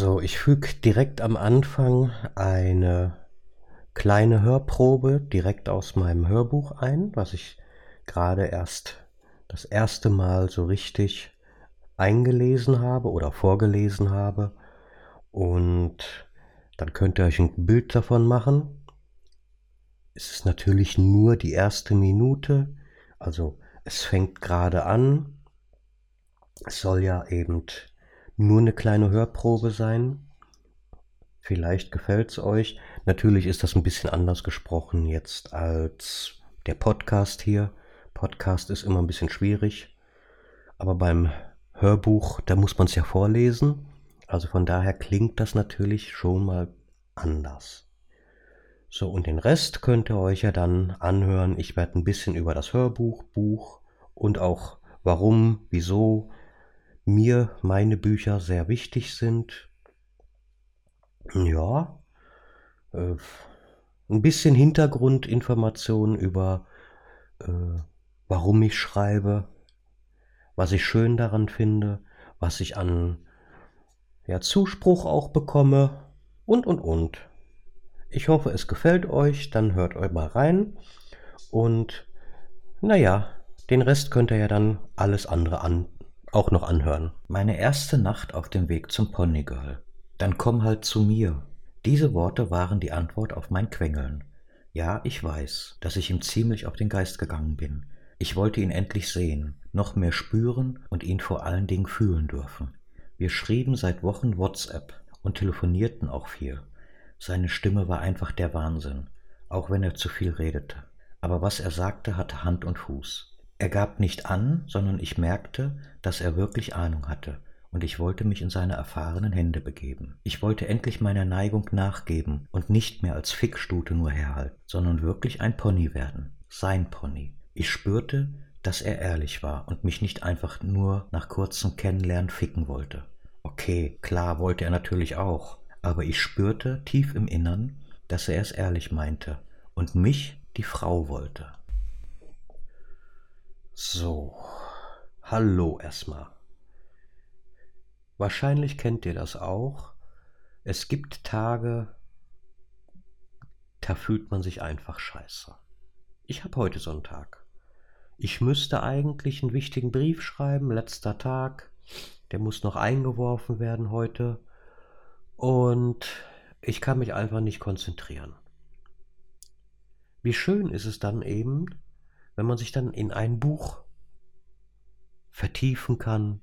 So, ich füge direkt am Anfang eine kleine Hörprobe direkt aus meinem Hörbuch ein, was ich gerade erst das erste Mal so richtig eingelesen habe oder vorgelesen habe. Und dann könnt ihr euch ein Bild davon machen. Es ist natürlich nur die erste Minute, also es fängt gerade an. Es soll ja eben nur eine kleine Hörprobe sein. Vielleicht gefällt es euch. Natürlich ist das ein bisschen anders gesprochen jetzt als der Podcast hier. Podcast ist immer ein bisschen schwierig. Aber beim Hörbuch, da muss man es ja vorlesen. Also von daher klingt das natürlich schon mal anders. So, und den Rest könnt ihr euch ja dann anhören. Ich werde ein bisschen über das Hörbuch, Buch und auch warum, wieso mir meine Bücher sehr wichtig sind. Ja, äh, ein bisschen Hintergrundinformationen über, äh, warum ich schreibe, was ich schön daran finde, was ich an ja, Zuspruch auch bekomme und, und, und. Ich hoffe, es gefällt euch, dann hört euch mal rein und naja, den Rest könnt ihr ja dann alles andere an, auch noch anhören. Meine erste Nacht auf dem Weg zum Ponygirl. Dann komm halt zu mir. Diese Worte waren die Antwort auf mein Quengeln. Ja, ich weiß, dass ich ihm ziemlich auf den Geist gegangen bin. Ich wollte ihn endlich sehen, noch mehr spüren und ihn vor allen Dingen fühlen dürfen. Wir schrieben seit Wochen WhatsApp und telefonierten auch viel. Seine Stimme war einfach der Wahnsinn, auch wenn er zu viel redete. Aber was er sagte, hatte Hand und Fuß. Er gab nicht an, sondern ich merkte, dass er wirklich Ahnung hatte, und ich wollte mich in seine erfahrenen Hände begeben. Ich wollte endlich meiner Neigung nachgeben und nicht mehr als Fickstute nur herhalten, sondern wirklich ein Pony werden, sein Pony. Ich spürte, dass er ehrlich war und mich nicht einfach nur nach kurzem Kennenlernen ficken wollte. Okay, klar wollte er natürlich auch, aber ich spürte tief im Innern, dass er es ehrlich meinte und mich die Frau wollte. So, hallo erstmal. Wahrscheinlich kennt ihr das auch. Es gibt Tage, da fühlt man sich einfach scheiße. Ich habe heute so einen Tag. Ich müsste eigentlich einen wichtigen Brief schreiben, letzter Tag. Der muss noch eingeworfen werden heute. Und ich kann mich einfach nicht konzentrieren. Wie schön ist es dann eben, wenn man sich dann in ein Buch vertiefen kann,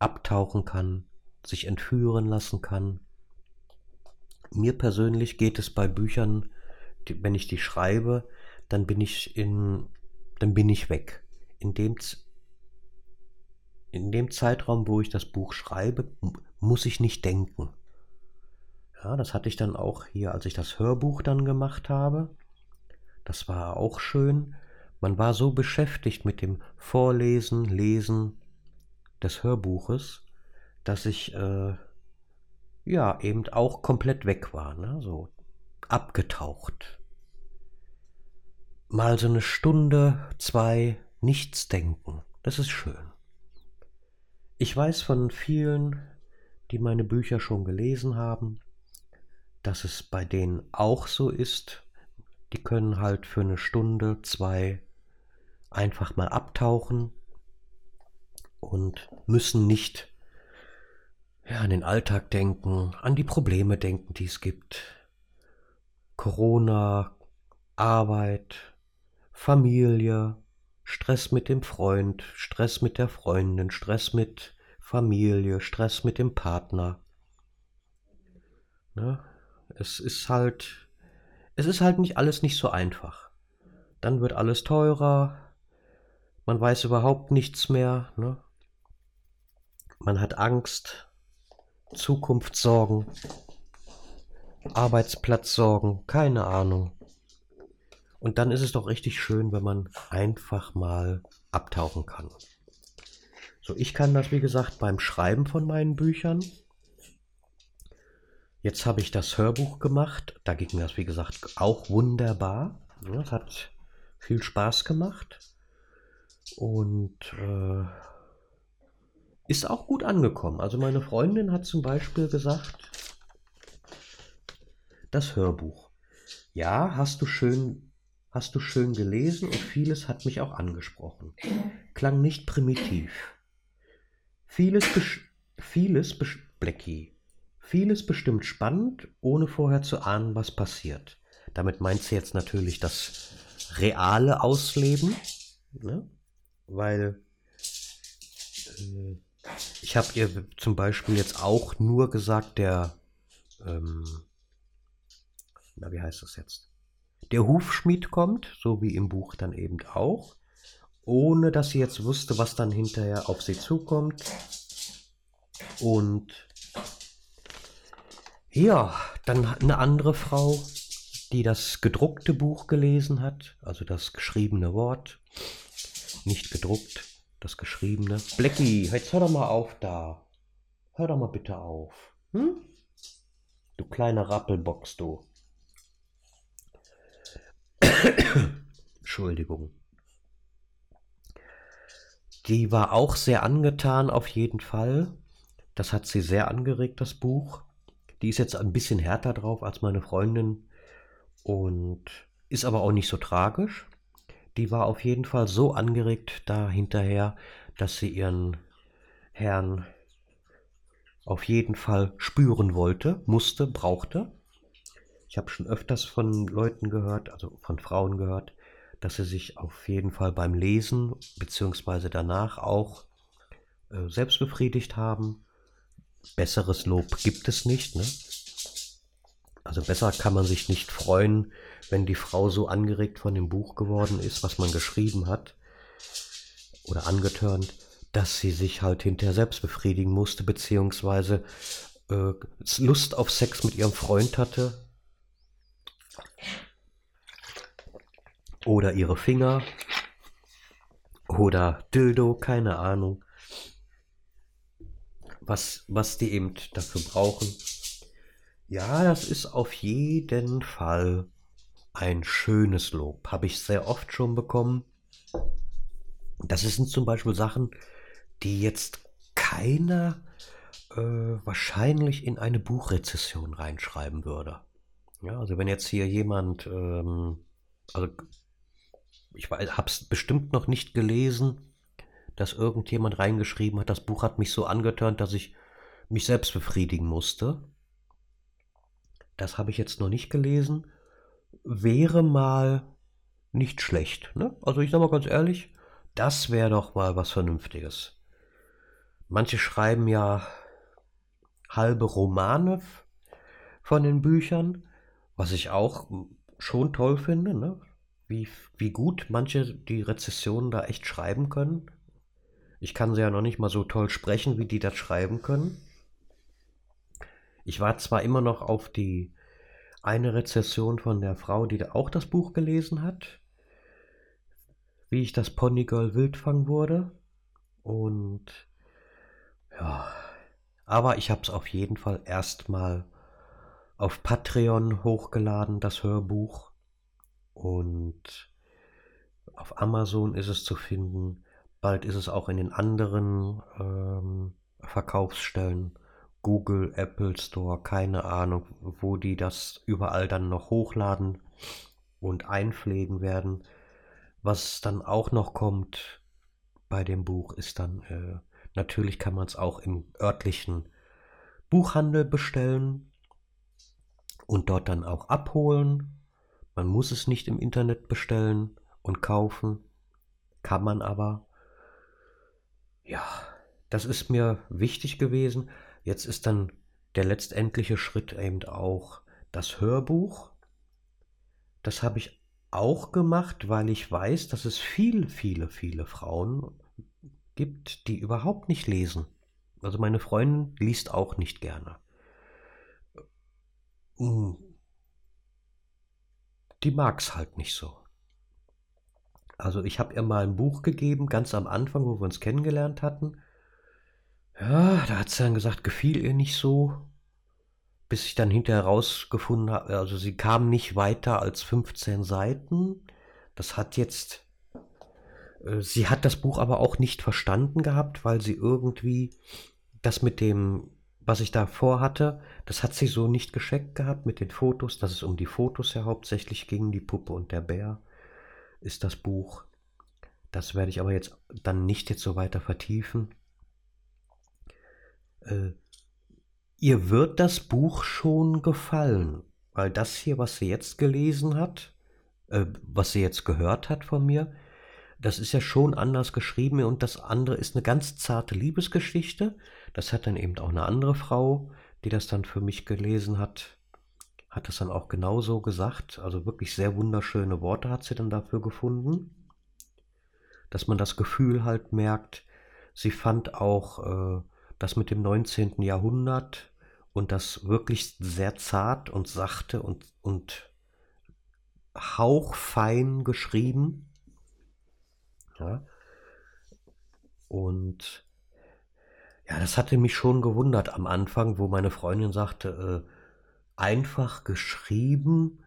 abtauchen kann, sich entführen lassen kann. Mir persönlich geht es bei Büchern, die, wenn ich die schreibe, dann bin ich in, dann bin ich weg. In dem, in dem Zeitraum, wo ich das Buch schreibe, muss ich nicht denken. Ja, das hatte ich dann auch hier, als ich das Hörbuch dann gemacht habe. Das war auch schön. Man war so beschäftigt mit dem Vorlesen, Lesen des Hörbuches, dass ich äh, ja eben auch komplett weg war, ne? so abgetaucht. Mal so eine Stunde, zwei, nichts denken, das ist schön. Ich weiß von vielen, die meine Bücher schon gelesen haben, dass es bei denen auch so ist. Die können halt für eine Stunde, zwei einfach mal abtauchen und müssen nicht ja, an den Alltag denken, an die Probleme denken, die es gibt. Corona, Arbeit, Familie, Stress mit dem Freund, Stress mit der Freundin, Stress mit Familie, Stress mit dem Partner. Ne? Es ist halt, es ist halt nicht alles nicht so einfach. Dann wird alles teurer, man weiß überhaupt nichts mehr. Ne? Man hat Angst, Zukunftssorgen, Arbeitsplatzsorgen, keine Ahnung. Und dann ist es doch richtig schön, wenn man einfach mal abtauchen kann. So, ich kann das, wie gesagt, beim Schreiben von meinen Büchern. Jetzt habe ich das Hörbuch gemacht. Da ging das, wie gesagt, auch wunderbar. Es hat viel Spaß gemacht. Und äh, ist auch gut angekommen. Also meine Freundin hat zum Beispiel gesagt, das Hörbuch. Ja, hast du schön, hast du schön gelesen und vieles hat mich auch angesprochen. Klang nicht primitiv. Vieles, vieles, Blackie, vieles bestimmt spannend, ohne vorher zu ahnen, was passiert. Damit meint sie jetzt natürlich das reale Ausleben, ne? Weil äh, ich habe ihr zum Beispiel jetzt auch nur gesagt, der, ähm, na wie heißt das jetzt? Der Hufschmied kommt, so wie im Buch dann eben auch, ohne dass sie jetzt wusste, was dann hinterher auf sie zukommt. Und ja, dann eine andere Frau, die das gedruckte Buch gelesen hat, also das geschriebene Wort, nicht gedruckt, das geschriebene. Blackie, jetzt hör doch mal auf da. Hör doch mal bitte auf. Hm? Du kleiner Rappelbox, du. Entschuldigung. Die war auch sehr angetan, auf jeden Fall. Das hat sie sehr angeregt, das Buch. Die ist jetzt ein bisschen härter drauf als meine Freundin und ist aber auch nicht so tragisch. Die war auf jeden Fall so angeregt da hinterher, dass sie ihren Herrn auf jeden Fall spüren wollte, musste, brauchte. Ich habe schon öfters von Leuten gehört, also von Frauen gehört, dass sie sich auf jeden Fall beim Lesen beziehungsweise danach auch äh, selbst befriedigt haben. Besseres Lob gibt es nicht. Ne? Also besser kann man sich nicht freuen, wenn die Frau so angeregt von dem Buch geworden ist, was man geschrieben hat oder angetörnt, dass sie sich halt hinterher selbst befriedigen musste, beziehungsweise äh, Lust auf Sex mit ihrem Freund hatte. Oder ihre Finger. Oder Dildo, keine Ahnung. Was, was die eben dafür brauchen. Ja, das ist auf jeden Fall ein schönes Lob. Habe ich sehr oft schon bekommen. Das sind zum Beispiel Sachen, die jetzt keiner äh, wahrscheinlich in eine Buchrezession reinschreiben würde. Ja, also wenn jetzt hier jemand, ähm, also ich habe es bestimmt noch nicht gelesen, dass irgendjemand reingeschrieben hat, das Buch hat mich so angetörnt, dass ich mich selbst befriedigen musste. Das habe ich jetzt noch nicht gelesen. Wäre mal nicht schlecht. Ne? Also ich sage mal ganz ehrlich, das wäre doch mal was Vernünftiges. Manche schreiben ja halbe Romane von den Büchern, was ich auch schon toll finde, ne? wie, wie gut manche die Rezessionen da echt schreiben können. Ich kann sie ja noch nicht mal so toll sprechen, wie die das schreiben können. Ich war zwar immer noch auf die eine Rezession von der Frau, die auch das Buch gelesen hat, wie ich das Ponygirl Wildfang wurde. Und ja, aber ich habe es auf jeden Fall erstmal auf Patreon hochgeladen, das Hörbuch. Und auf Amazon ist es zu finden. Bald ist es auch in den anderen ähm, Verkaufsstellen. Google, Apple Store, keine Ahnung, wo die das überall dann noch hochladen und einpflegen werden. Was dann auch noch kommt bei dem Buch ist dann, äh, natürlich kann man es auch im örtlichen Buchhandel bestellen und dort dann auch abholen. Man muss es nicht im Internet bestellen und kaufen, kann man aber. Ja, das ist mir wichtig gewesen. Jetzt ist dann der letztendliche Schritt eben auch das Hörbuch. Das habe ich auch gemacht, weil ich weiß, dass es viele, viele, viele Frauen gibt, die überhaupt nicht lesen. Also meine Freundin liest auch nicht gerne. Hm. Die mag es halt nicht so. Also ich habe ihr mal ein Buch gegeben, ganz am Anfang, wo wir uns kennengelernt hatten. Ja, da hat sie dann gesagt, gefiel ihr nicht so. Bis ich dann hinterher rausgefunden habe, also sie kam nicht weiter als 15 Seiten. Das hat jetzt, äh, sie hat das Buch aber auch nicht verstanden gehabt, weil sie irgendwie das mit dem was ich da vorhatte, das hat sie so nicht gescheckt gehabt mit den Fotos, dass es um die Fotos ja hauptsächlich ging, die Puppe und der Bär ist das Buch. Das werde ich aber jetzt dann nicht jetzt so weiter vertiefen. Äh, ihr wird das Buch schon gefallen, weil das hier, was sie jetzt gelesen hat, äh, was sie jetzt gehört hat von mir, das ist ja schon anders geschrieben und das andere ist eine ganz zarte Liebesgeschichte. Das hat dann eben auch eine andere Frau, die das dann für mich gelesen hat, hat das dann auch genauso gesagt. Also wirklich sehr wunderschöne Worte hat sie dann dafür gefunden. Dass man das Gefühl halt merkt, sie fand auch äh, das mit dem 19. Jahrhundert und das wirklich sehr zart und sachte und, und hauchfein geschrieben. Ja. Und ja, das hatte mich schon gewundert am Anfang, wo meine Freundin sagte, äh, einfach geschrieben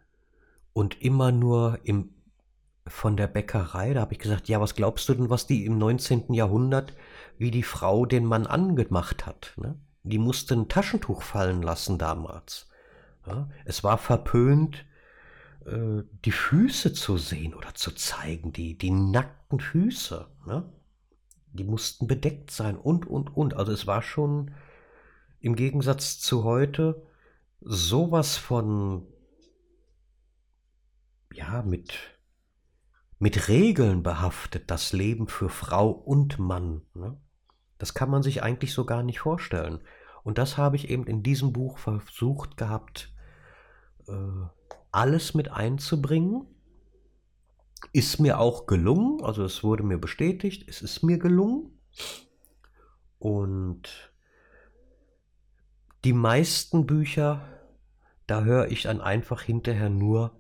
und immer nur im, von der Bäckerei. Da habe ich gesagt, ja, was glaubst du denn, was die im 19. Jahrhundert, wie die Frau den Mann angemacht hat? Ne? Die musste ein Taschentuch fallen lassen damals. Ja? Es war verpönt, äh, die Füße zu sehen oder zu zeigen, die, die nackten Füße. Ne? Die mussten bedeckt sein und, und, und. Also es war schon im Gegensatz zu heute sowas von, ja, mit, mit Regeln behaftet, das Leben für Frau und Mann. Ne? Das kann man sich eigentlich so gar nicht vorstellen. Und das habe ich eben in diesem Buch versucht gehabt, äh, alles mit einzubringen. Ist mir auch gelungen, also es wurde mir bestätigt, es ist mir gelungen. Und die meisten Bücher, da höre ich dann einfach hinterher nur,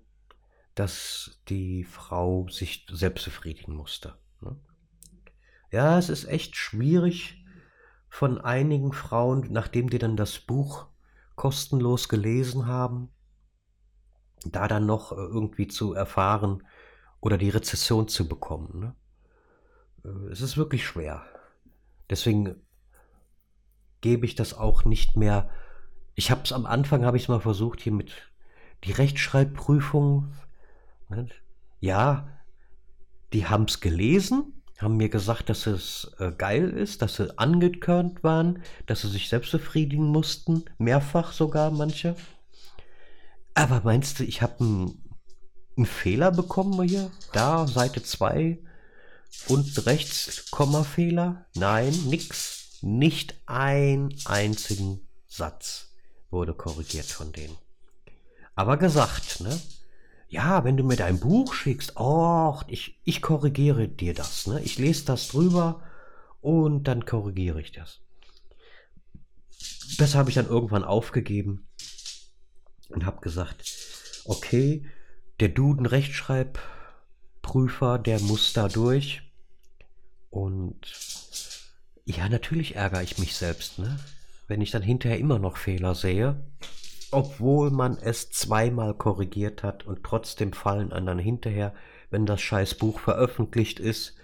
dass die Frau sich selbst befriedigen musste. Ne? Ja, es ist echt schwierig von einigen Frauen, nachdem die dann das Buch kostenlos gelesen haben, da dann noch äh, irgendwie zu erfahren oder die Rezession zu bekommen. Ne? Äh, es ist wirklich schwer. Deswegen gebe ich das auch nicht mehr. Ich habe es am Anfang, habe ich es mal versucht hier mit die Rechtschreibprüfung. Ne? Ja, die haben es gelesen, haben mir gesagt, dass es äh, geil ist, dass sie angekörnt waren, dass sie sich selbst befriedigen mussten, mehrfach sogar manche. Aber meinst du, ich habe einen, Fehler bekommen hier? Da, Seite 2 und rechts Kommafehler? Nein, nix. Nicht ein einzigen Satz wurde korrigiert von denen. Aber gesagt, ne? Ja, wenn du mir dein Buch schickst, oh, ich, ich korrigiere dir das, ne? Ich lese das drüber und dann korrigiere ich das. Das habe ich dann irgendwann aufgegeben und habe gesagt, okay, der Duden Rechtschreibprüfer, der muss da durch. Und ja, natürlich ärgere ich mich selbst, ne? Wenn ich dann hinterher immer noch Fehler sehe, obwohl man es zweimal korrigiert hat und trotzdem fallen anderen hinterher, wenn das scheiß Buch veröffentlicht ist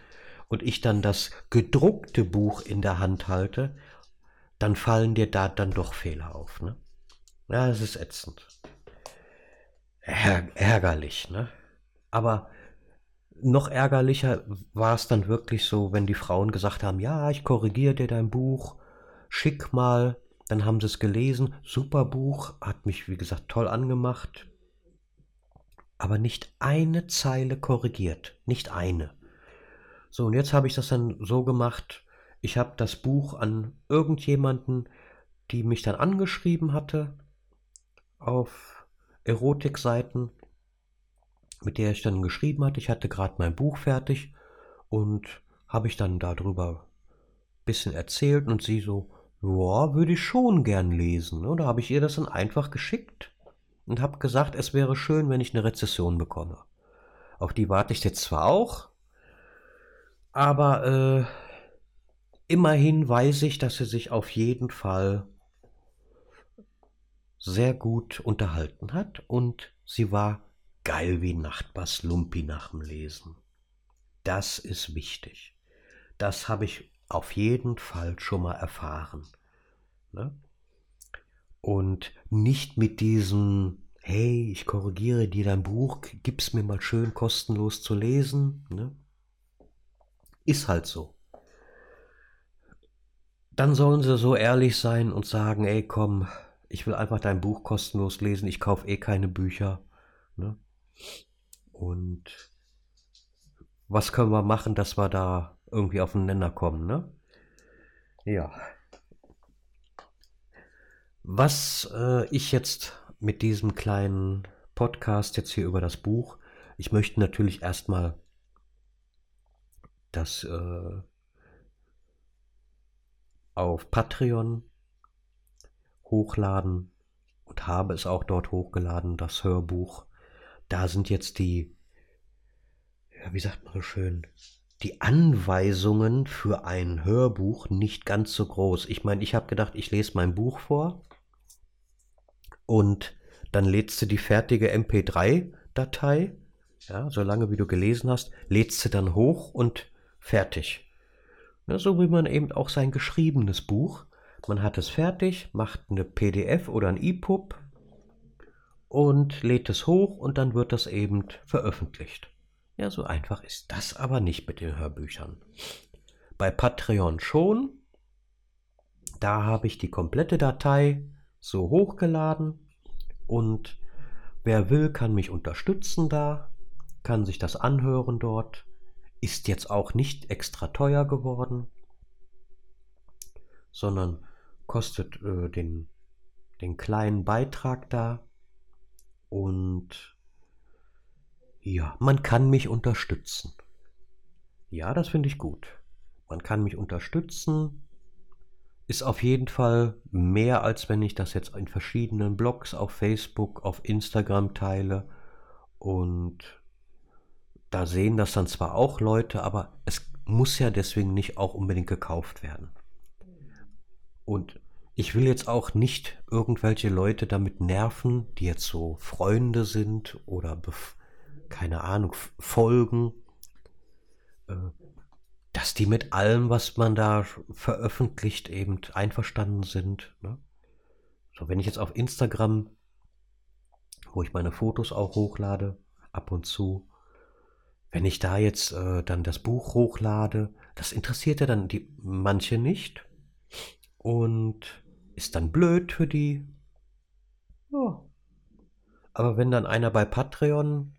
und ich dann das gedruckte Buch in der Hand halte, dann fallen dir da dann doch Fehler auf, ne? Ja, es ist ätzend. Ärg ärgerlich, ne? Aber noch ärgerlicher war es dann wirklich so, wenn die Frauen gesagt haben, ja, ich korrigiere dir dein Buch, schick mal, dann haben sie es gelesen, super Buch, hat mich, wie gesagt, toll angemacht, aber nicht eine Zeile korrigiert, nicht eine. So, und jetzt habe ich das dann so gemacht, ich habe das Buch an irgendjemanden, die mich dann angeschrieben hatte, auf Erotikseiten, mit der ich dann geschrieben hatte. Ich hatte gerade mein Buch fertig und habe ich dann darüber ein bisschen erzählt und sie so, ja, würde ich schon gern lesen. Oder habe ich ihr das dann einfach geschickt und habe gesagt, es wäre schön, wenn ich eine Rezession bekomme. Auf die warte ich jetzt zwar auch, aber äh, immerhin weiß ich, dass sie sich auf jeden Fall sehr gut unterhalten hat und sie war geil wie Nachtbass Lumpi nach dem Lesen. Das ist wichtig. Das habe ich auf jeden Fall schon mal erfahren. Ne? und nicht mit diesem, hey, ich korrigiere dir dein Buch, gib's mir mal schön kostenlos zu lesen. Ne? Ist halt so. Dann sollen sie so ehrlich sein und sagen, ey, komm, ich will einfach dein Buch kostenlos lesen, ich kaufe eh keine Bücher. Ne? Und was können wir machen, dass wir da irgendwie auf den Nenner kommen, ne? Ja. Was äh, ich jetzt mit diesem kleinen Podcast jetzt hier über das Buch, ich möchte natürlich erstmal das äh, auf Patreon hochladen und habe es auch dort hochgeladen, das Hörbuch. Da sind jetzt die, ja, wie sagt man so schön, die Anweisungen für ein Hörbuch nicht ganz so groß. Ich meine, ich habe gedacht, ich lese mein Buch vor und dann lädst du die fertige MP3-Datei, ja, solange wie du gelesen hast, lädst du dann hoch und fertig. Ja, so wie man eben auch sein geschriebenes Buch. Man hat es fertig, macht eine PDF oder ein EPUB und lädt es hoch und dann wird das eben veröffentlicht. Ja, so einfach ist das aber nicht mit den Hörbüchern. Bei Patreon schon. Da habe ich die komplette Datei so hochgeladen und wer will, kann mich unterstützen da, kann sich das anhören dort. Ist jetzt auch nicht extra teuer geworden, sondern kostet äh, den, den kleinen Beitrag da und ja, man kann mich unterstützen. Ja, das finde ich gut. Man kann mich unterstützen. Ist auf jeden Fall mehr, als wenn ich das jetzt in verschiedenen Blogs auf Facebook, auf Instagram teile. Und da sehen das dann zwar auch Leute, aber es muss ja deswegen nicht auch unbedingt gekauft werden. Und ich will jetzt auch nicht irgendwelche Leute damit nerven, die jetzt so Freunde sind oder bef keine Ahnung, Folgen, äh, dass die mit allem, was man da veröffentlicht, eben einverstanden sind. Ne? So, wenn ich jetzt auf Instagram, wo ich meine Fotos auch hochlade, ab und zu, wenn ich da jetzt äh, dann das Buch hochlade, das interessiert ja dann die manche nicht und ist dann blöd für die. Ja. Aber wenn dann einer bei Patreon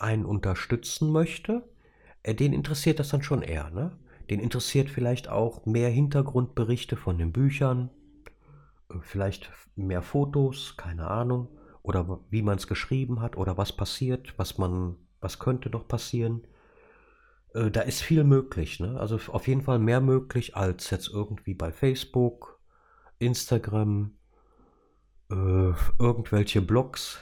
einen unterstützen möchte, äh, den interessiert das dann schon eher. Ne? Den interessiert vielleicht auch mehr Hintergrundberichte von den Büchern, äh, vielleicht mehr Fotos, keine Ahnung, oder wie man es geschrieben hat oder was passiert, was man, was könnte noch passieren. Äh, da ist viel möglich, ne? Also auf jeden Fall mehr möglich als jetzt irgendwie bei Facebook, Instagram, irgendwelche Blogs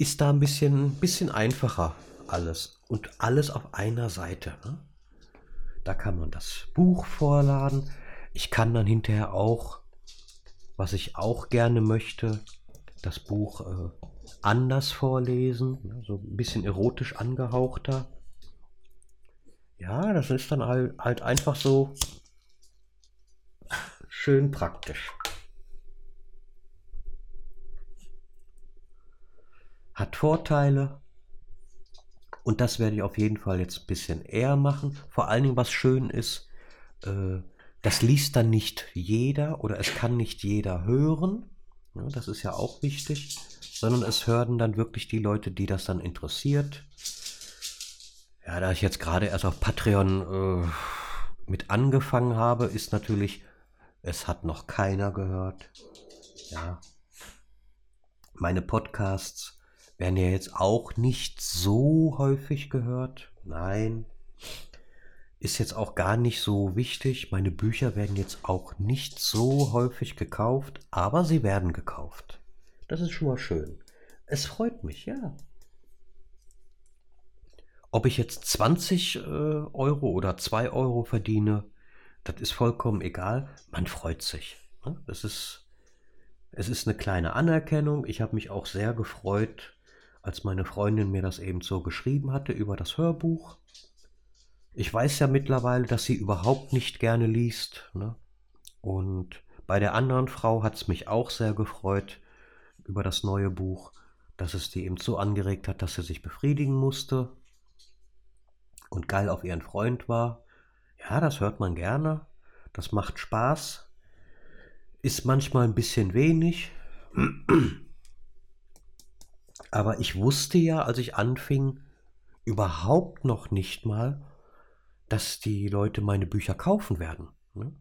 ist da ein bisschen, bisschen einfacher alles. Und alles auf einer Seite. Ne? Da kann man das Buch vorladen. Ich kann dann hinterher auch, was ich auch gerne möchte, das Buch äh, anders vorlesen. Ne? So ein bisschen erotisch angehauchter. Ja, das ist dann halt, halt einfach so schön praktisch. Hat Vorteile. Und das werde ich auf jeden Fall jetzt ein bisschen eher machen. Vor allen Dingen, was schön ist, äh, das liest dann nicht jeder oder es kann nicht jeder hören. Das ist ja auch wichtig. Sondern es hören dann wirklich die Leute, die das dann interessiert. Ja, da ich jetzt gerade erst auf Patreon äh, mit angefangen habe, ist natürlich, es hat noch keiner gehört. Ja. Meine Podcasts werden ja jetzt auch nicht so häufig gehört. Nein. Ist jetzt auch gar nicht so wichtig. Meine Bücher werden jetzt auch nicht so häufig gekauft, aber sie werden gekauft. Das ist schon mal schön. Es freut mich, ja. Ob ich jetzt 20 äh, Euro oder 2 Euro verdiene, das ist vollkommen egal. Man freut sich. Ne? Das ist, es ist eine kleine Anerkennung. Ich habe mich auch sehr gefreut, als meine Freundin mir das eben so geschrieben hatte über das Hörbuch. Ich weiß ja mittlerweile, dass sie überhaupt nicht gerne liest. Ne? Und Bei der anderen Frau hat es mich auch sehr gefreut über das neue Buch, dass es die eben so angeregt hat, dass sie sich befriedigen musste und geil auf ihren Freund war. Ja, das hört man gerne. Das macht Spaß. Ist manchmal ein bisschen wenig. Aber ich wusste ja, als ich anfing, überhaupt noch nicht mal, dass die Leute meine Bücher kaufen werden. Ne?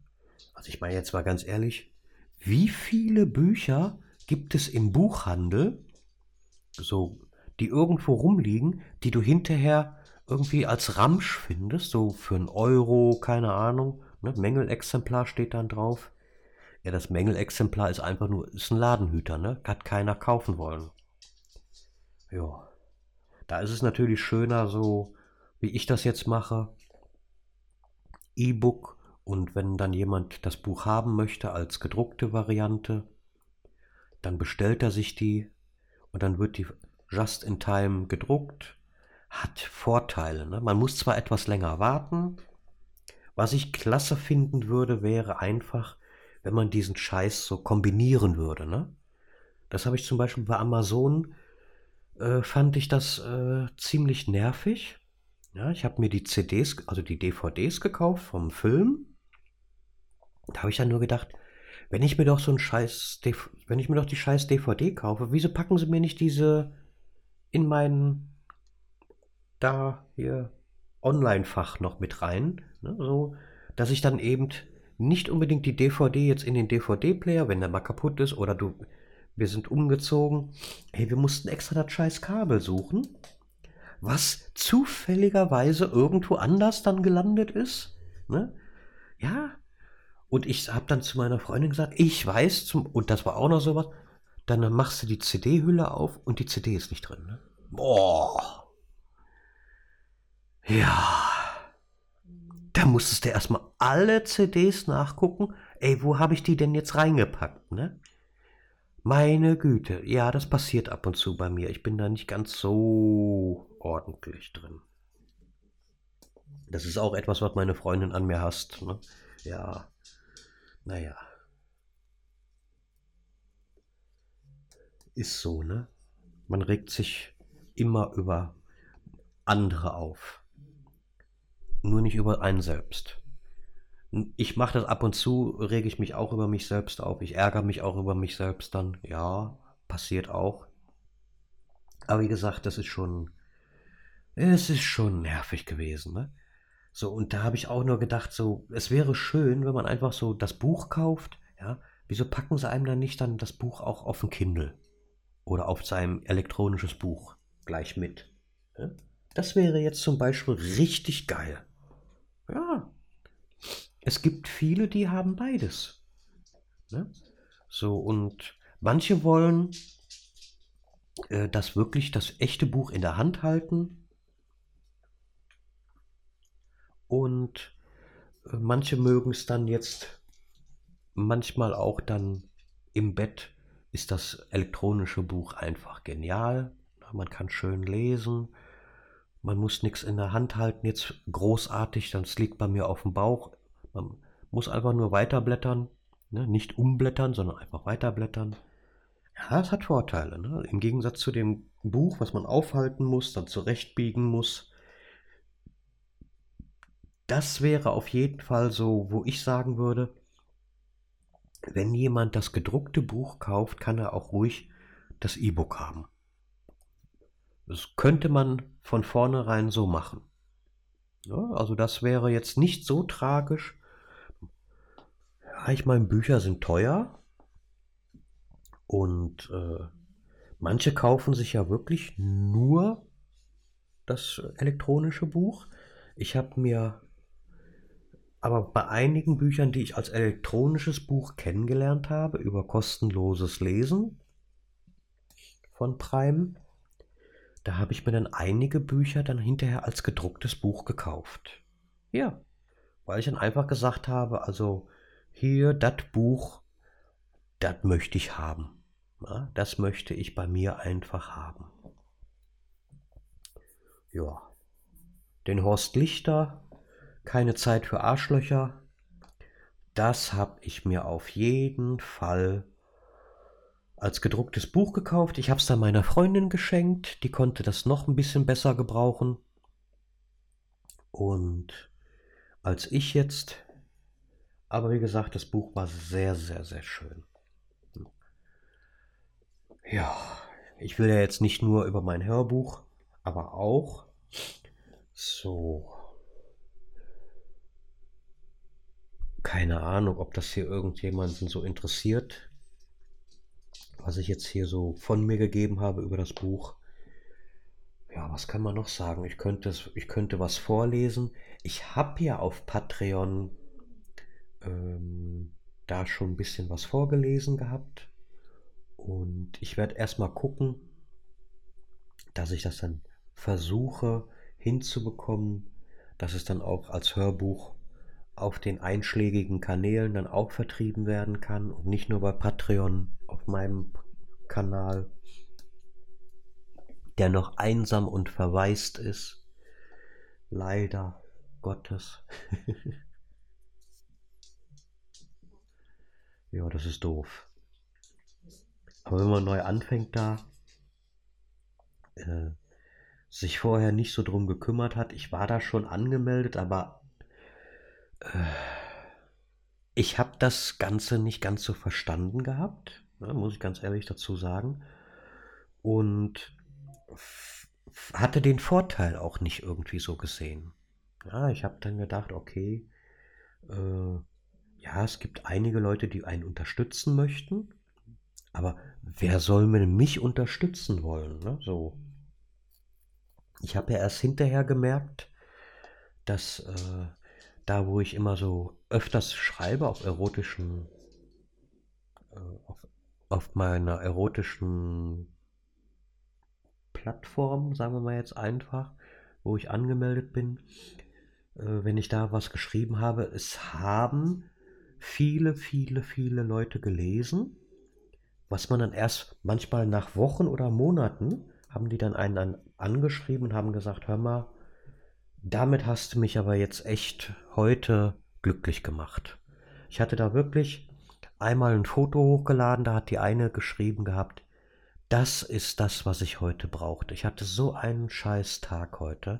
Also ich meine jetzt mal ganz ehrlich, wie viele Bücher gibt es im Buchhandel, so, die irgendwo rumliegen, die du hinterher irgendwie als Ramsch findest, so für einen Euro, keine Ahnung, ne? Mängelexemplar steht dann drauf. Ja, das Mängelexemplar ist einfach nur, ist ein Ladenhüter, ne? Hat keiner kaufen wollen. Ja. Da ist es natürlich schöner, so wie ich das jetzt mache. E-Book und wenn dann jemand das Buch haben möchte als gedruckte Variante, dann bestellt er sich die und dann wird die just in time gedruckt. Hat Vorteile. Ne? Man muss zwar etwas länger warten. Was ich klasse finden würde, wäre einfach, wenn man diesen Scheiß so kombinieren würde. Ne? Das habe ich zum Beispiel bei Amazon äh, fand ich das äh, ziemlich nervig. Ja, ich habe mir die CDs, also die DVDs gekauft vom Film. Da habe ich dann nur gedacht, wenn ich mir doch so ein scheiß, wenn ich mir doch die scheiß DVD kaufe, wieso packen sie mir nicht diese in mein da hier Online-Fach noch mit rein, ne, so, dass ich dann eben nicht unbedingt die DVD jetzt in den DVD-Player, wenn der mal kaputt ist oder du wir sind umgezogen. Hey, wir mussten extra das scheiß Kabel suchen, was zufälligerweise irgendwo anders dann gelandet ist. Ne? Ja. Und ich habe dann zu meiner Freundin gesagt, ich weiß, zum, und das war auch noch sowas, dann machst du die CD-Hülle auf und die CD ist nicht drin. Ne? Boah. Ja. Da musstest du erstmal alle CDs nachgucken. Ey, wo habe ich die denn jetzt reingepackt, ne? Meine Güte, ja, das passiert ab und zu bei mir. Ich bin da nicht ganz so ordentlich drin. Das ist auch etwas, was meine Freundin an mir hasst. Ne? Ja, naja. Ist so, ne? Man regt sich immer über andere auf. Nur nicht über einen selbst ich mache das ab und zu, rege ich mich auch über mich selbst auf. Ich ärgere mich auch über mich selbst dann. Ja, passiert auch. Aber wie gesagt, das ist schon, es ist schon nervig gewesen, ne? So, und da habe ich auch nur gedacht, so, es wäre schön, wenn man einfach so das Buch kauft, ja. Wieso packen sie einem dann nicht dann das Buch auch auf ein Kindle? Oder auf sein elektronisches Buch gleich mit? Ne? Das wäre jetzt zum Beispiel richtig geil. Ja, es gibt viele, die haben beides. Ne? So, und manche wollen äh, das wirklich, das echte Buch in der Hand halten. Und äh, manche mögen es dann jetzt manchmal auch dann im Bett ist das elektronische Buch einfach genial. Man kann schön lesen. Man muss nichts in der Hand halten, jetzt großartig, dann es liegt bei mir auf dem Bauch. Man muss einfach nur weiterblättern, ne? nicht umblättern, sondern einfach weiterblättern. Ja, es hat Vorteile. Ne? Im Gegensatz zu dem Buch, was man aufhalten muss, dann zurechtbiegen muss. Das wäre auf jeden Fall so, wo ich sagen würde, wenn jemand das gedruckte Buch kauft, kann er auch ruhig das E-Book haben. Das könnte man von vornherein so machen. Ja, also das wäre jetzt nicht so tragisch, ich meine, Bücher sind teuer und äh, manche kaufen sich ja wirklich nur das elektronische Buch. Ich habe mir aber bei einigen Büchern, die ich als elektronisches Buch kennengelernt habe, über kostenloses Lesen von Prime, da habe ich mir dann einige Bücher dann hinterher als gedrucktes Buch gekauft. Ja, weil ich dann einfach gesagt habe, also hier, das Buch, das möchte ich haben. Ja, das möchte ich bei mir einfach haben. Ja, den Horst Lichter, keine Zeit für Arschlöcher. das habe ich mir auf jeden Fall als gedrucktes Buch gekauft. Ich habe es dann meiner Freundin geschenkt. Die konnte das noch ein bisschen besser gebrauchen. Und als ich jetzt, aber wie gesagt, das Buch war sehr, sehr, sehr schön. Ja, ich will ja jetzt nicht nur über mein Hörbuch, aber auch so. Keine Ahnung, ob das hier irgendjemanden so interessiert, was ich jetzt hier so von mir gegeben habe über das Buch. Ja, was kann man noch sagen? Ich könnte, ich könnte was vorlesen. Ich habe ja auf Patreon ähm, da schon ein bisschen was vorgelesen gehabt. Und ich werde erstmal gucken, dass ich das dann versuche hinzubekommen, dass es dann auch als Hörbuch auf den einschlägigen Kanälen dann auch vertrieben werden kann und nicht nur bei Patreon auf meinem Kanal, der noch einsam und verwaist ist. Leider Gottes. ja, das ist doof. Aber wenn man neu anfängt da, äh, sich vorher nicht so drum gekümmert hat, ich war da schon angemeldet, aber äh, ich habe das Ganze nicht ganz so verstanden gehabt, ne, muss ich ganz ehrlich dazu sagen. Und hatte den Vorteil auch nicht irgendwie so gesehen. Ja, ich habe dann gedacht, okay, äh, ja, es gibt einige Leute, die einen unterstützen möchten, aber wer soll mich unterstützen wollen? Ne? So. Ich habe ja erst hinterher gemerkt, dass äh, da, wo ich immer so öfters schreibe auf erotischen, äh, auf, auf meiner erotischen Plattform, sagen wir mal jetzt einfach, wo ich angemeldet bin, äh, wenn ich da was geschrieben habe, es haben viele, viele, viele Leute gelesen, was man dann erst manchmal nach Wochen oder Monaten haben die dann einen dann angeschrieben und haben gesagt, hör mal, damit hast du mich aber jetzt echt heute glücklich gemacht. Ich hatte da wirklich einmal ein Foto hochgeladen, da hat die eine geschrieben gehabt, das ist das, was ich heute brauchte. Ich hatte so einen scheiß Tag heute.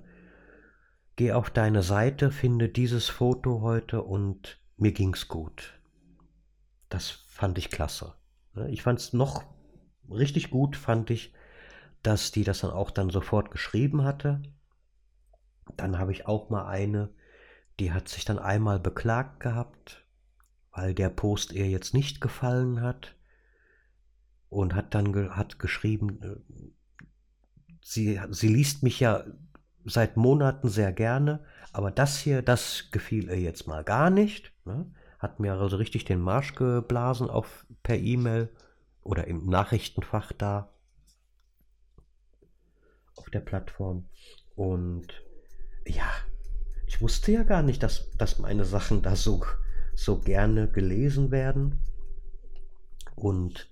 Geh auf deine Seite, finde dieses Foto heute und mir ging's gut. Das fand ich klasse. Ich fand's noch richtig gut, fand ich, dass die das dann auch dann sofort geschrieben hatte. Dann habe ich auch mal eine, die hat sich dann einmal beklagt gehabt, weil der Post ihr jetzt nicht gefallen hat und hat dann ge hat geschrieben, äh, sie, sie liest mich ja seit Monaten sehr gerne, aber das hier, das gefiel ihr jetzt mal gar nicht. Ne? Hat mir also richtig den Marsch geblasen auf per E-Mail oder im Nachrichtenfach da auf der Plattform. Und ja, ich wusste ja gar nicht, dass, dass meine Sachen da so, so gerne gelesen werden. Und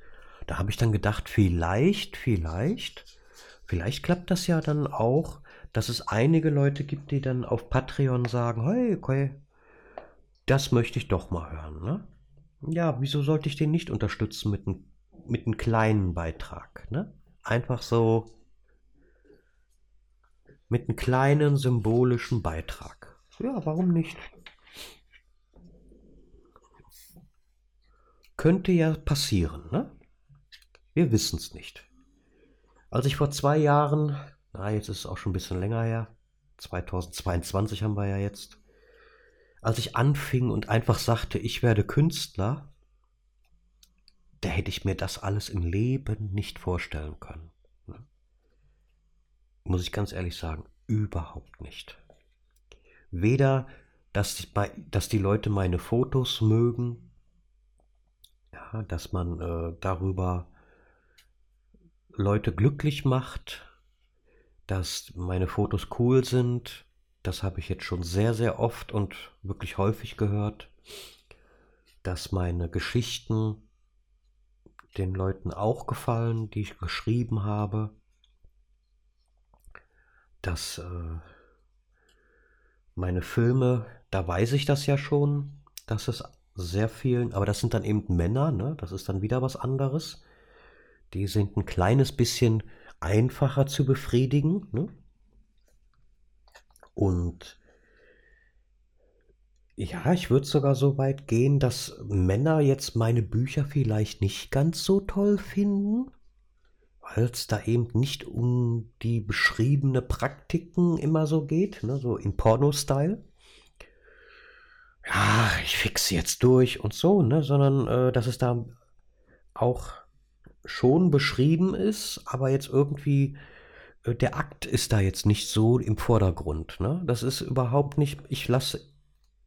da habe ich dann gedacht, vielleicht, vielleicht, vielleicht klappt das ja dann auch, dass es einige Leute gibt, die dann auf Patreon sagen, hey, okay, das möchte ich doch mal hören. Ne? Ja, wieso sollte ich den nicht unterstützen mit einem mit einem kleinen Beitrag? Ne? Einfach so mit einem kleinen symbolischen Beitrag. Ja, warum nicht? Könnte ja passieren, ne? Wir wissen es nicht. Als ich vor zwei Jahren, na, jetzt ist es auch schon ein bisschen länger her, 2022 haben wir ja jetzt, als ich anfing und einfach sagte, ich werde Künstler, da hätte ich mir das alles im Leben nicht vorstellen können muss ich ganz ehrlich sagen, überhaupt nicht. Weder, dass die, dass die Leute meine Fotos mögen, ja, dass man äh, darüber Leute glücklich macht, dass meine Fotos cool sind, das habe ich jetzt schon sehr, sehr oft und wirklich häufig gehört, dass meine Geschichten den Leuten auch gefallen, die ich geschrieben habe dass äh, meine Filme, da weiß ich das ja schon, dass es sehr vielen, aber das sind dann eben Männer, ne? Das ist dann wieder was anderes. Die sind ein kleines bisschen einfacher zu befriedigen, ne? Und ja, ich würde sogar so weit gehen, dass Männer jetzt meine Bücher vielleicht nicht ganz so toll finden, weil es da eben nicht um die beschriebene Praktiken immer so geht, ne, so in Porno-Style. Ja, ich fixe jetzt durch und so, ne, sondern äh, dass es da auch schon beschrieben ist, aber jetzt irgendwie der Akt ist da jetzt nicht so im Vordergrund. Ne? Das ist überhaupt nicht, ich lasse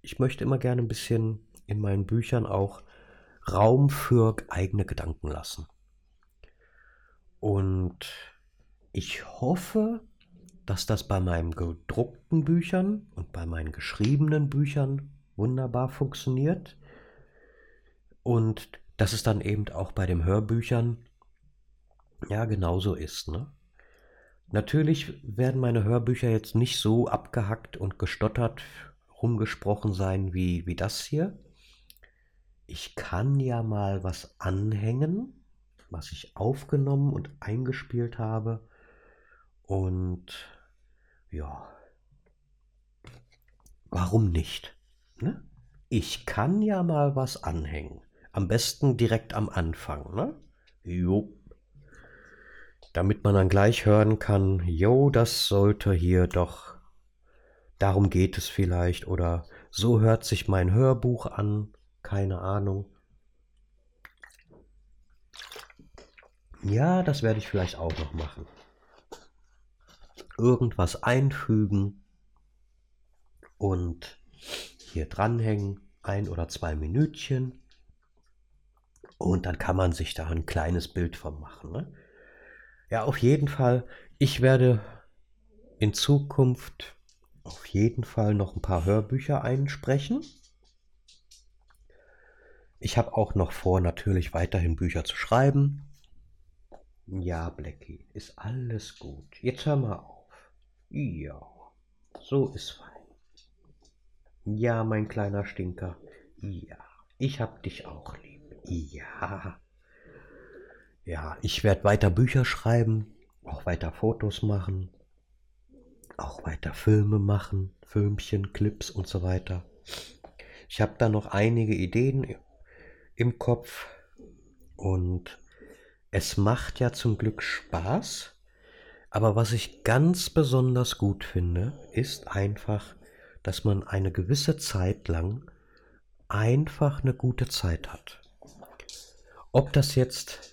ich möchte immer gerne ein bisschen in meinen Büchern auch Raum für eigene Gedanken lassen. Und ich hoffe, dass das bei meinen gedruckten Büchern und bei meinen geschriebenen Büchern wunderbar funktioniert. Und dass es dann eben auch bei den Hörbüchern ja genauso ist. Ne? Natürlich werden meine Hörbücher jetzt nicht so abgehackt und gestottert rumgesprochen sein wie, wie das hier. Ich kann ja mal was anhängen, was ich aufgenommen und eingespielt habe. Und ja, warum nicht? Ne? Ich kann ja mal was anhängen. Am besten direkt am Anfang, ne? Jo. Damit man dann gleich hören kann, jo, das sollte hier doch darum geht es vielleicht oder so hört sich mein Hörbuch an, keine Ahnung. Ja, das werde ich vielleicht auch noch machen. Irgendwas einfügen und hier dranhängen, ein oder zwei Minütchen. Und dann kann man sich da ein kleines Bild von machen. Ne? Ja, auf jeden Fall, ich werde in Zukunft auf jeden Fall noch ein paar Hörbücher einsprechen. Ich habe auch noch vor, natürlich weiterhin Bücher zu schreiben. Ja, Blackie, ist alles gut. Jetzt hör mal auf. Ja, so ist fein. Ja, mein kleiner Stinker. Ja, ich hab dich auch lieb. Ja. Ja, ich werde weiter Bücher schreiben, auch weiter Fotos machen auch weiter Filme machen, Filmchen, Clips und so weiter. Ich habe da noch einige Ideen im Kopf und es macht ja zum Glück Spaß. Aber was ich ganz besonders gut finde, ist einfach, dass man eine gewisse Zeit lang einfach eine gute Zeit hat. Ob das jetzt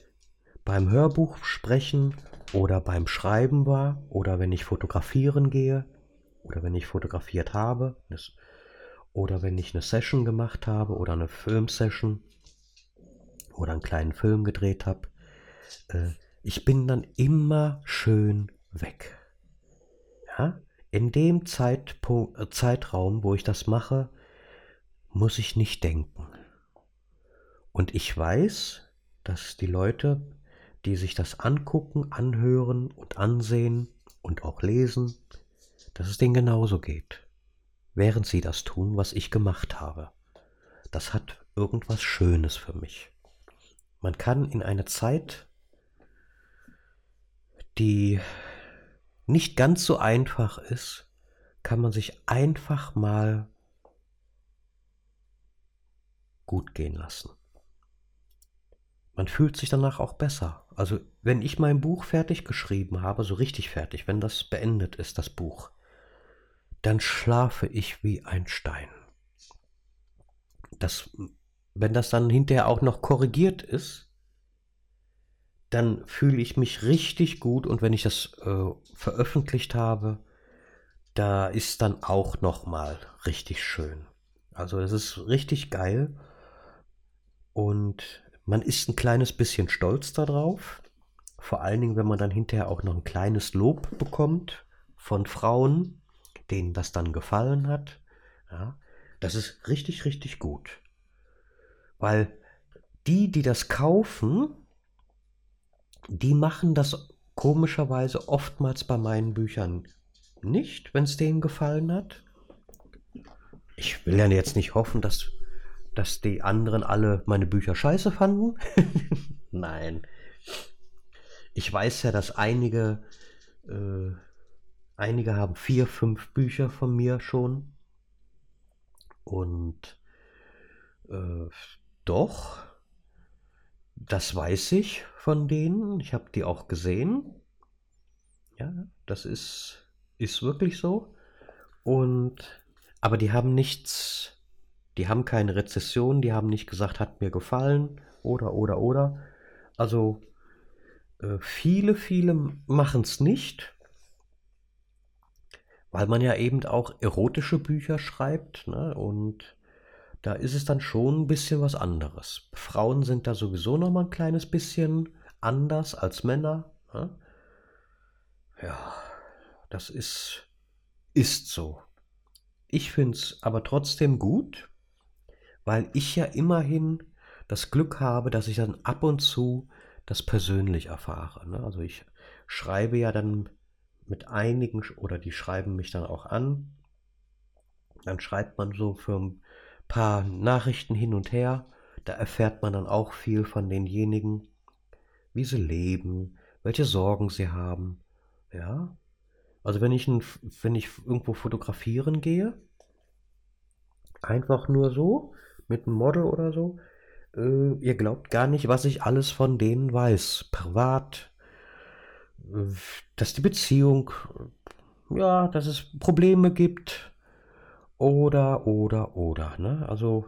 beim Hörbuch sprechen oder beim Schreiben war oder wenn ich fotografieren gehe oder wenn ich fotografiert habe oder wenn ich eine Session gemacht habe oder eine Filmsession oder einen kleinen Film gedreht habe. Äh, ich bin dann immer schön weg. Ja? In dem Zeitpunkt, äh, Zeitraum, wo ich das mache, muss ich nicht denken. Und ich weiß, dass die Leute die sich das angucken, anhören und ansehen und auch lesen, dass es denen genauso geht, während sie das tun, was ich gemacht habe. Das hat irgendwas Schönes für mich. Man kann in einer Zeit, die nicht ganz so einfach ist, kann man sich einfach mal gut gehen lassen. Man fühlt sich danach auch besser. Also wenn ich mein Buch fertig geschrieben habe, so richtig fertig, wenn das beendet ist, das Buch, dann schlafe ich wie ein Stein. Das, wenn das dann hinterher auch noch korrigiert ist, dann fühle ich mich richtig gut und wenn ich das äh, veröffentlicht habe, da ist dann auch noch mal richtig schön. Also es ist richtig geil und man ist ein kleines bisschen stolz darauf, vor allen Dingen, wenn man dann hinterher auch noch ein kleines Lob bekommt von Frauen, denen das dann gefallen hat. Ja, das ist richtig, richtig gut. Weil die, die das kaufen, die machen das komischerweise oftmals bei meinen Büchern nicht, wenn es denen gefallen hat. Ich will ja jetzt nicht hoffen, dass dass die anderen alle meine Bücher scheiße fanden. Nein. Ich weiß ja, dass einige, äh, einige haben vier, fünf Bücher von mir schon. Und äh, doch, das weiß ich von denen. Ich habe die auch gesehen. Ja, das ist, ist wirklich so. Und, aber die haben nichts, die haben keine Rezession, die haben nicht gesagt, hat mir gefallen oder, oder, oder. Also, äh, viele, viele machen es nicht, weil man ja eben auch erotische Bücher schreibt, ne? Und da ist es dann schon ein bisschen was anderes. Frauen sind da sowieso noch mal ein kleines bisschen anders als Männer. Ne? Ja, das ist, ist so. Ich finde es aber trotzdem gut, weil ich ja immerhin das Glück habe, dass ich dann ab und zu das persönlich erfahre. Ne? Also ich schreibe ja dann mit einigen oder die schreiben mich dann auch an. Dann schreibt man so für ein paar Nachrichten hin und her. Da erfährt man dann auch viel von denjenigen, wie sie leben, welche Sorgen sie haben. Ja. Also wenn ich, ein, wenn ich irgendwo fotografieren gehe, einfach nur so, mit einem Model oder so, äh, ihr glaubt gar nicht, was ich alles von denen weiß. Privat, äh, dass die Beziehung, ja, dass es Probleme gibt, oder, oder, oder, ne? Also,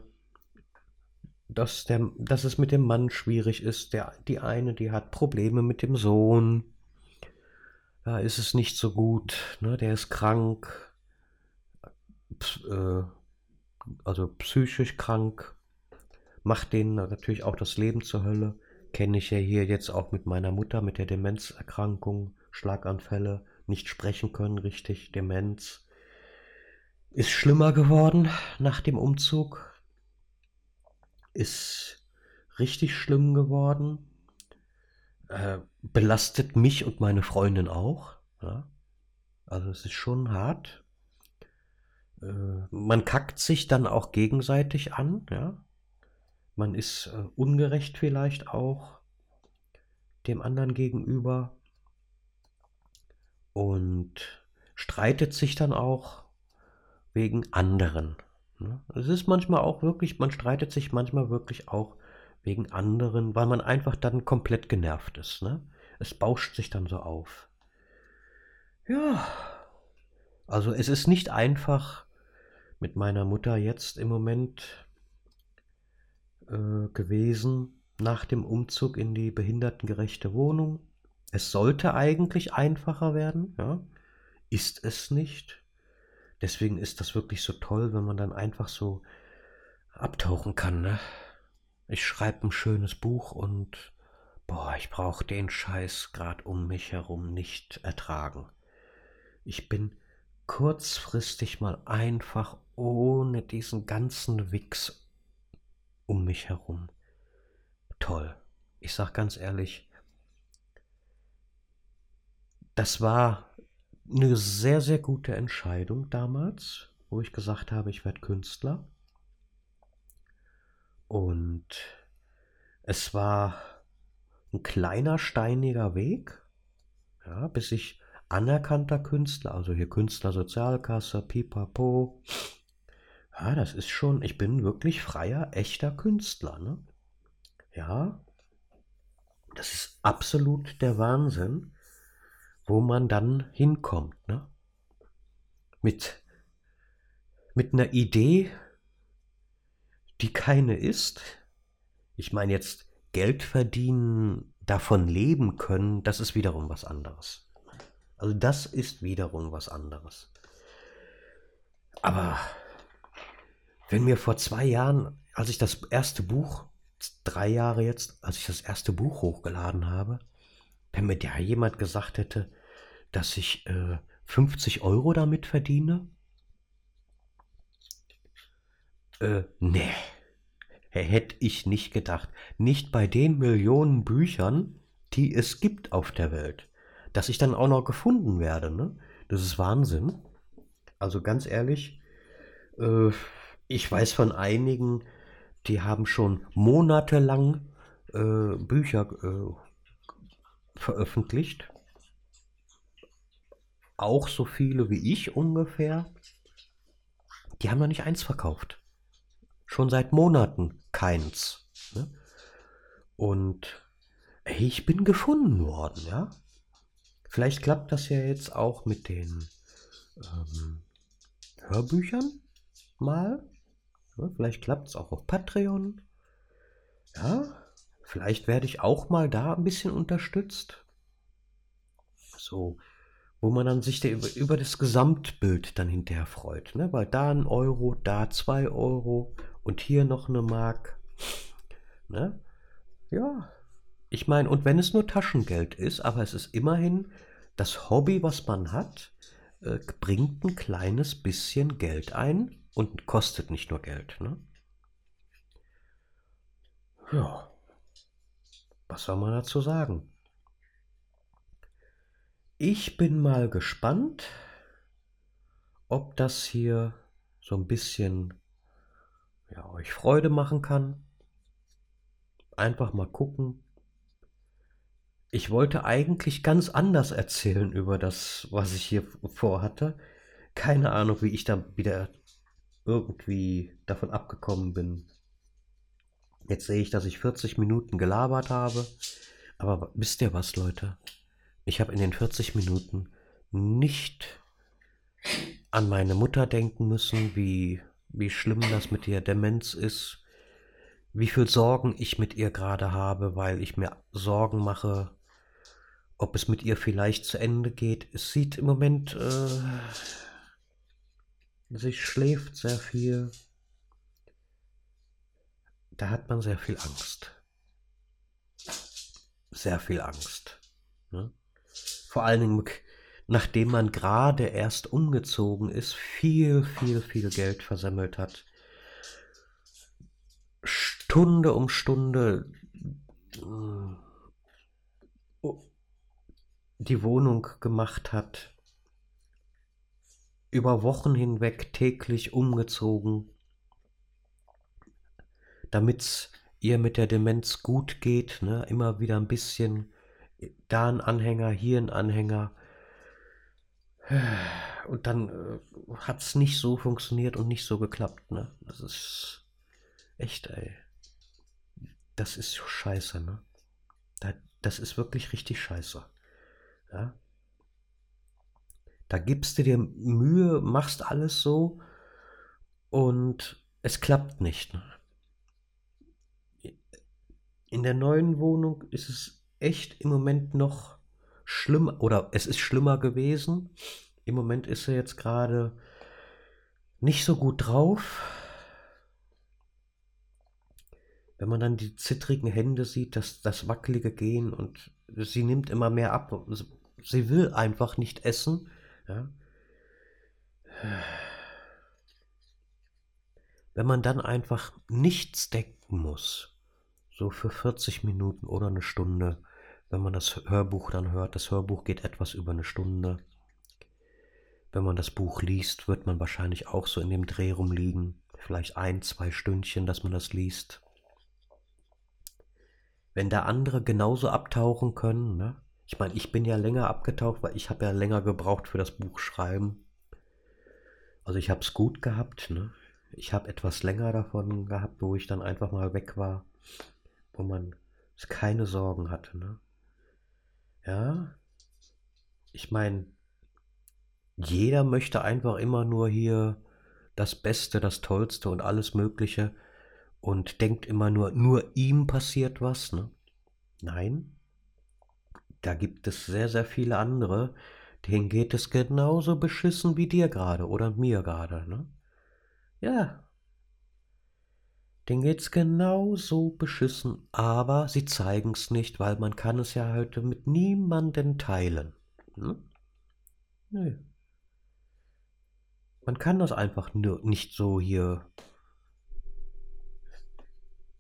dass, der, dass es mit dem Mann schwierig ist. Der, die eine, die hat Probleme mit dem Sohn. Da ist es nicht so gut, ne? Der ist krank. Äh, also psychisch krank. Macht denen natürlich auch das Leben zur Hölle. Kenne ich ja hier jetzt auch mit meiner Mutter mit der Demenzerkrankung, Schlaganfälle, nicht sprechen können richtig, Demenz ist schlimmer geworden nach dem Umzug. Ist richtig schlimm geworden. Äh, belastet mich und meine Freundin auch. Ja? Also es ist schon hart. Äh, man kackt sich dann auch gegenseitig an. Ja? Man ist äh, ungerecht vielleicht auch dem anderen gegenüber und streitet sich dann auch wegen anderen. Ne? Es ist manchmal auch wirklich, man streitet sich manchmal wirklich auch wegen anderen, weil man einfach dann komplett genervt ist. Ne? Es bauscht sich dann so auf. Ja, also es ist nicht einfach mit meiner Mutter jetzt im Moment äh, gewesen nach dem Umzug in die behindertengerechte Wohnung. Es sollte eigentlich einfacher werden, ja, ist es nicht. Deswegen ist das wirklich so toll, wenn man dann einfach so abtauchen kann. Ne? Ich schreibe ein schönes Buch und boah, ich brauche den Scheiß gerade um mich herum nicht ertragen. Ich bin kurzfristig mal einfach ohne diesen ganzen Wichs um mich herum. Toll. Ich sag ganz ehrlich, das war eine sehr, sehr gute Entscheidung damals, wo ich gesagt habe, ich werde Künstler. Und es war ein kleiner steiniger Weg, ja, bis ich anerkannter Künstler, also hier Künstlersozialkasse, pipapo. Ja, das ist schon, ich bin wirklich freier, echter Künstler, ne? Ja, das ist absolut der Wahnsinn wo man dann hinkommt. Ne? Mit, mit einer Idee, die keine ist. Ich meine jetzt Geld verdienen, davon leben können, das ist wiederum was anderes. Also das ist wiederum was anderes. Aber wenn mir vor zwei Jahren, als ich das erste Buch, drei Jahre jetzt, als ich das erste Buch hochgeladen habe, wenn mir da jemand gesagt hätte, dass ich äh, 50 Euro damit verdiene? Äh, nee. Hätte ich nicht gedacht. Nicht bei den Millionen Büchern, die es gibt auf der Welt. Dass ich dann auch noch gefunden werde, ne? Das ist Wahnsinn. Also ganz ehrlich, äh, ich weiß von einigen, die haben schon monatelang äh, Bücher äh, veröffentlicht. Auch so viele wie ich ungefähr. Die haben noch nicht eins verkauft. Schon seit Monaten keins. Ne? Und ey, ich bin gefunden worden, ja. Vielleicht klappt das ja jetzt auch mit den ähm, Hörbüchern mal. Vielleicht klappt es auch auf Patreon. Ja, vielleicht werde ich auch mal da ein bisschen unterstützt. So, wo man dann sich über, über das Gesamtbild dann hinterher freut. Ne? Weil da ein Euro, da zwei Euro und hier noch eine Mark. Ne? Ja, ich meine, und wenn es nur Taschengeld ist, aber es ist immerhin das Hobby, was man hat, äh, bringt ein kleines bisschen Geld ein und kostet nicht nur Geld. Ne? Ja, was soll man dazu sagen? Ich bin mal gespannt, ob das hier so ein bisschen ja, euch Freude machen kann. Einfach mal gucken, ich wollte eigentlich ganz anders erzählen über das, was ich hier vorhatte. Keine Ahnung, wie ich da wieder irgendwie davon abgekommen bin. Jetzt sehe ich, dass ich 40 Minuten gelabert habe. Aber wisst ihr was, Leute? Ich habe in den 40 Minuten nicht an meine Mutter denken müssen, wie, wie schlimm das mit ihr Demenz ist, wie viel Sorgen ich mit ihr gerade habe, weil ich mir Sorgen mache, ob es mit ihr vielleicht zu Ende geht. Es sieht im Moment, äh, sie schläft sehr viel. Da hat man sehr viel Angst. Sehr viel Angst. Ne? Vor allen Dingen, nachdem man gerade erst umgezogen ist, viel, viel, viel Geld versammelt hat. Stunde um Stunde die Wohnung gemacht hat, über Wochen hinweg täglich umgezogen, damit's ihr mit der Demenz gut geht, ne? immer wieder ein bisschen da ein Anhänger, hier ein Anhänger. Und dann äh, hat es nicht so funktioniert und nicht so geklappt. Ne? Das ist echt, ey. Das ist scheiße, ne? Das ist wirklich richtig scheiße. Ja? Da gibst du dir Mühe, machst alles so und es klappt nicht. In der neuen Wohnung ist es echt im Moment noch schlimm oder es ist schlimmer gewesen. Im Moment ist er jetzt gerade nicht so gut drauf. Wenn man dann die zittrigen Hände sieht, das, das wackelige Gehen und sie nimmt immer mehr ab sie will einfach nicht essen. Ja. Wenn man dann einfach nichts denken muss, so für 40 Minuten oder eine Stunde, wenn man das Hörbuch dann hört, das Hörbuch geht etwas über eine Stunde. Wenn man das Buch liest, wird man wahrscheinlich auch so in dem Dreh rumliegen. Vielleicht ein, zwei Stündchen, dass man das liest. Wenn da andere genauso abtauchen können, ne? Ich meine, ich bin ja länger abgetaucht, weil ich habe ja länger gebraucht für das Buch schreiben. Also ich habe es gut gehabt. Ne? Ich habe etwas länger davon gehabt, wo ich dann einfach mal weg war, wo man keine Sorgen hatte. Ne? Ja, ich meine, jeder möchte einfach immer nur hier das Beste, das Tollste und alles Mögliche und denkt immer nur, nur ihm passiert was. Ne? Nein, da gibt es sehr, sehr viele andere, denen geht es genauso beschissen wie dir gerade oder mir gerade, ne? Ja. Denen geht's genauso beschissen, aber sie zeigen's nicht, weil man kann es ja heute mit niemanden teilen. Ne? Nö. Man kann das einfach nur nicht so hier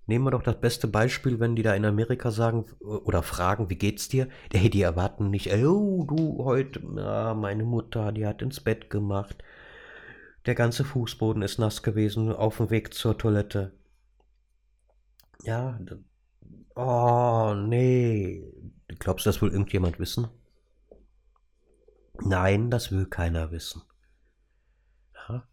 Nehmen wir doch das beste Beispiel, wenn die da in Amerika sagen oder fragen, wie geht's dir? Hey, die erwarten nicht, oh, du heute, na, meine Mutter, die hat ins Bett gemacht. Der ganze Fußboden ist nass gewesen auf dem Weg zur Toilette. Ja, oh, nee. Glaubst du, das will irgendjemand wissen? Nein, das will keiner wissen. Ja?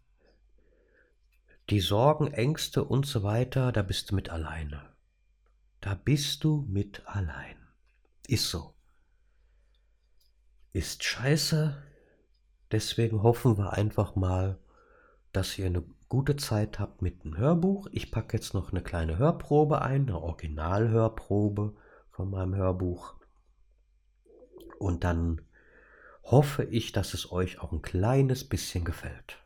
Die Sorgen, Ängste und so weiter, da bist du mit alleine. Da bist du mit allein. Ist so. Ist scheiße. Deswegen hoffen wir einfach mal, dass ihr eine gute Zeit habt mit dem Hörbuch. Ich packe jetzt noch eine kleine Hörprobe ein, eine Originalhörprobe von meinem Hörbuch. Und dann hoffe ich, dass es euch auch ein kleines bisschen gefällt.